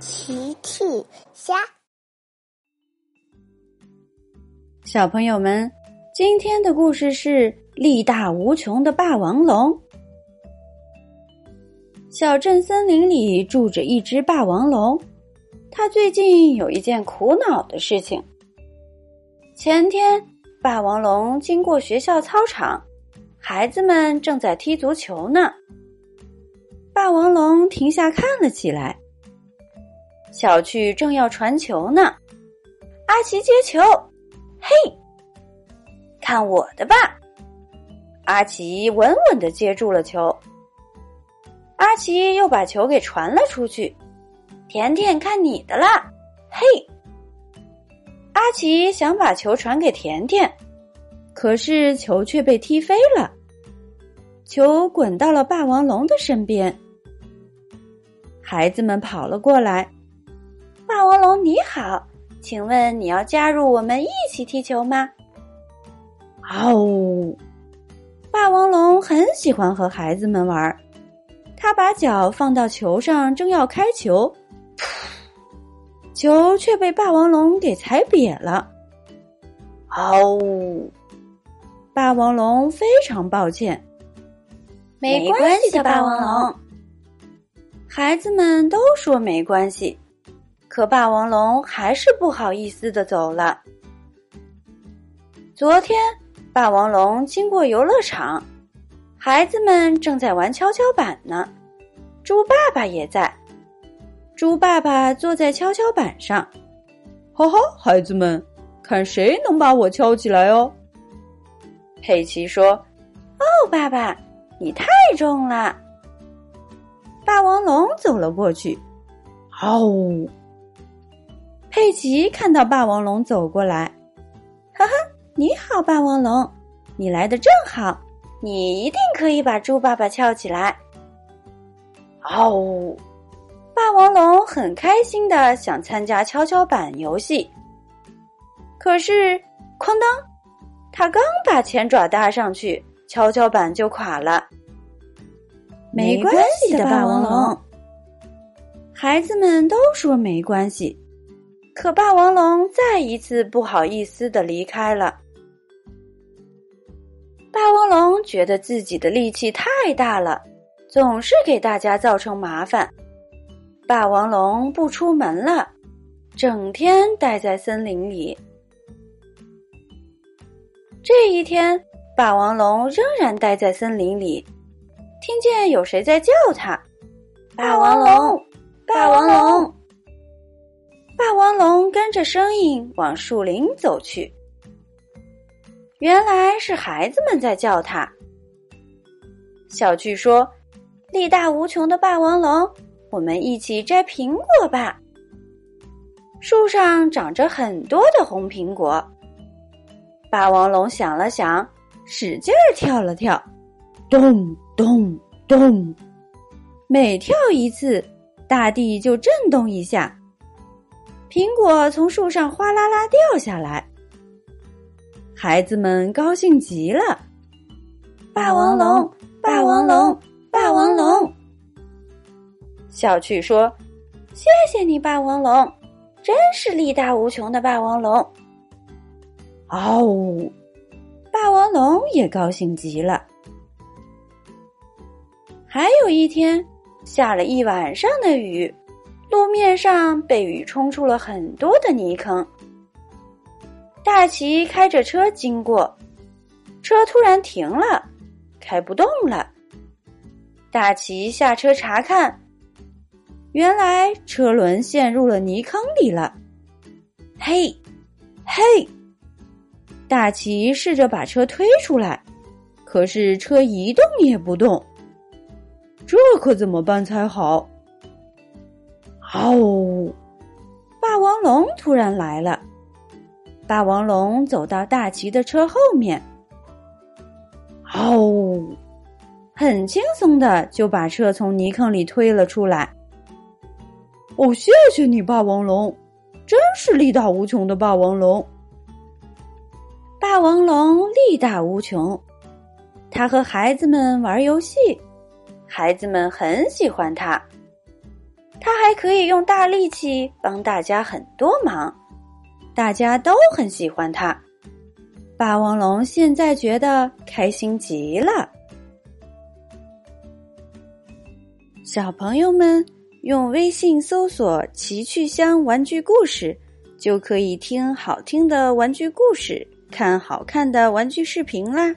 奇趣虾，小朋友们，今天的故事是力大无穷的霸王龙。小镇森林里住着一只霸王龙，它最近有一件苦恼的事情。前天，霸王龙经过学校操场，孩子们正在踢足球呢。霸王龙停下看了起来。小趣正要传球呢，阿奇接球，嘿，看我的吧！阿奇稳稳的接住了球。阿奇又把球给传了出去，甜甜看你的啦，嘿！阿奇想把球传给甜甜，可是球却被踢飞了，球滚到了霸王龙的身边。孩子们跑了过来。你好，请问你要加入我们一起踢球吗？哦，霸王龙很喜欢和孩子们玩，他把脚放到球上，正要开球，球却被霸王龙给踩瘪了。哦，霸王龙非常抱歉。没关系的，霸王龙。孩子们都说没关系。可霸王龙还是不好意思的走了。昨天，霸王龙经过游乐场，孩子们正在玩跷跷板呢。猪爸爸也在，猪爸爸坐在跷跷板上。哈哈，孩子们，看谁能把我敲起来哦！佩奇说：“哦，爸爸，你太重了。”霸王龙走了过去，嗷！佩奇看到霸王龙走过来，哈哈，你好，霸王龙，你来的正好，你一定可以把猪爸爸翘起来。哦，霸王龙很开心的想参加跷跷板游戏，可是哐当，他刚把前爪搭上去，跷跷板就垮了。没关系的，霸王龙，孩子们都说没关系。可霸王龙再一次不好意思的离开了。霸王龙觉得自己的力气太大了，总是给大家造成麻烦。霸王龙不出门了，整天待在森林里。这一天，霸王龙仍然待在森林里，听见有谁在叫他：“霸王龙，霸王龙。”霸王龙跟着声音往树林走去，原来是孩子们在叫他。小巨说：“力大无穷的霸王龙，我们一起摘苹果吧。”树上长着很多的红苹果。霸王龙想了想，使劲儿跳了跳，咚咚咚，每跳一次，大地就震动一下。苹果从树上哗啦啦掉下来，孩子们高兴极了。霸王龙，霸王龙，霸王龙！小趣说：“谢谢你，霸王龙，真是力大无穷的霸王龙。”哦，霸王龙也高兴极了。还有一天，下了一晚上的雨。路面上被雨冲出了很多的泥坑。大奇开着车经过，车突然停了，开不动了。大奇下车查看，原来车轮陷入了泥坑里了。嘿，嘿！大奇试着把车推出来，可是车一动也不动。这可怎么办才好？哦，霸王龙突然来了。霸王龙走到大奇的车后面，哦，很轻松的就把车从泥坑里推了出来。哦，谢谢你，霸王龙，真是力大无穷的霸王龙。霸王龙力大无穷，他和孩子们玩游戏，孩子们很喜欢他。他他还可以用大力气帮大家很多忙，大家都很喜欢他。霸王龙现在觉得开心极了。小朋友们用微信搜索“奇趣箱玩具故事”，就可以听好听的玩具故事，看好看的玩具视频啦。